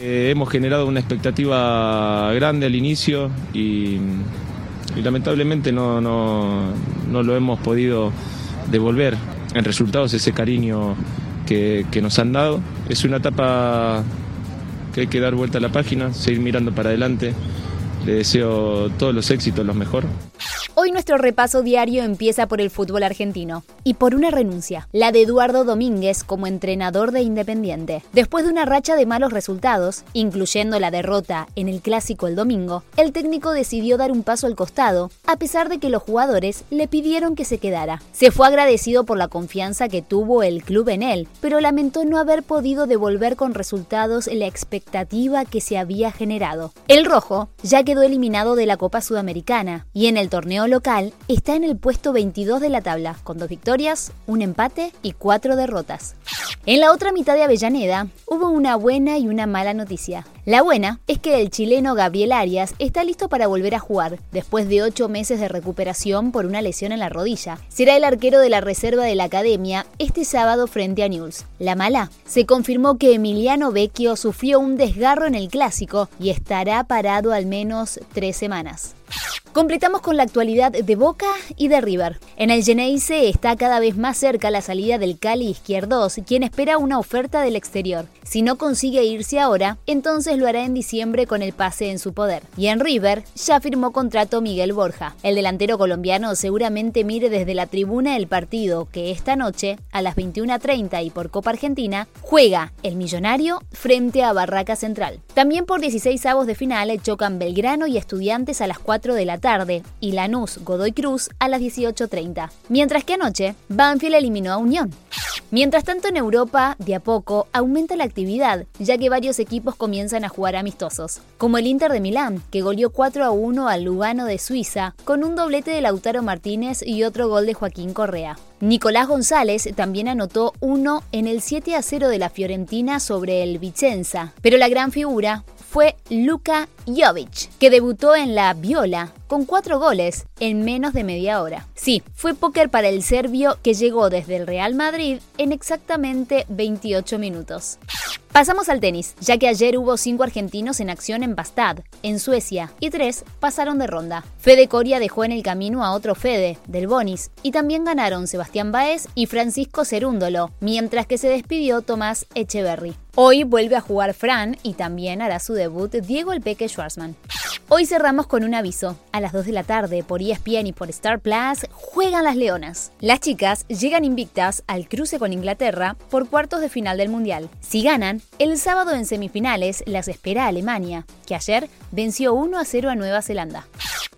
Eh, hemos generado una expectativa grande al inicio y, lamentablemente no, lo hemos podido devolver en resultados ese cariño que, que nos han dado. Es una etapa que hay que dar vuelta a la página, seguir mirando para adelante. Le deseo todos los éxitos, los mejor. Hoy nuestro repaso diario empieza por el fútbol argentino y por una renuncia, la de Eduardo Domínguez como entrenador de Independiente. Después de una racha de malos resultados, incluyendo la derrota en el clásico el domingo, el técnico decidió dar un paso al costado, a pesar de que los jugadores le pidieron que se quedara. Se fue agradecido por la confianza que tuvo el club en él, pero lamentó no haber podido devolver con resultados la expectativa que se había generado. El rojo ya quedó eliminado de la Copa Sudamericana y en el torneo local está en el puesto 22 de la tabla, con dos victorias, un empate y cuatro derrotas. En la otra mitad de Avellaneda hubo una buena y una mala noticia. La buena es que el chileno Gabriel Arias está listo para volver a jugar, después de ocho meses de recuperación por una lesión en la rodilla. Será el arquero de la reserva de la academia este sábado frente a News. La mala se confirmó que Emiliano Vecchio sufrió un desgarro en el clásico y estará parado al menos tres semanas. Completamos con la actualidad de Boca y de River. En el Geneise está cada vez más cerca la salida del Cali Izquierdos, quien espera una oferta del exterior. Si no consigue irse ahora, entonces lo hará en diciembre con el pase en su poder. Y en River ya firmó contrato Miguel Borja. El delantero colombiano seguramente mire desde la tribuna el partido que esta noche, a las 21.30 y por Copa Argentina, juega el millonario frente a Barraca Central. También por 16 avos de final chocan Belgrano y Estudiantes a las 4 de la tarde y Lanús Godoy Cruz a las 18.30. Mientras que anoche, Banfield eliminó a Unión. Mientras tanto en Europa, de a poco, aumenta la actividad, ya que varios equipos comienzan a jugar amistosos, como el Inter de Milán, que goleó 4 a 1 al Lugano de Suiza, con un doblete de Lautaro Martínez y otro gol de Joaquín Correa. Nicolás González también anotó uno en el 7 a 0 de la Fiorentina sobre el Vicenza, pero la gran figura fue Luka Jovic, que debutó en la Viola con cuatro goles en menos de media hora. Sí, fue póker para el serbio que llegó desde el Real Madrid en exactamente 28 minutos. Pasamos al tenis, ya que ayer hubo cinco argentinos en acción en Bastad, en Suecia, y tres pasaron de ronda. Fede Coria dejó en el camino a otro Fede, del Bonis, y también ganaron Sebastián Baez y Francisco Cerúndolo, mientras que se despidió Tomás Echeverry. Hoy vuelve a jugar Fran y también hará su debut Diego El Peque Hoy cerramos con un aviso. A las 2 de la tarde por ESPN y por Star Plus juegan las Leonas. Las chicas llegan invictas al cruce con Inglaterra por cuartos de final del Mundial. Si ganan, el sábado en semifinales las espera Alemania, que ayer venció 1 a 0 a Nueva Zelanda.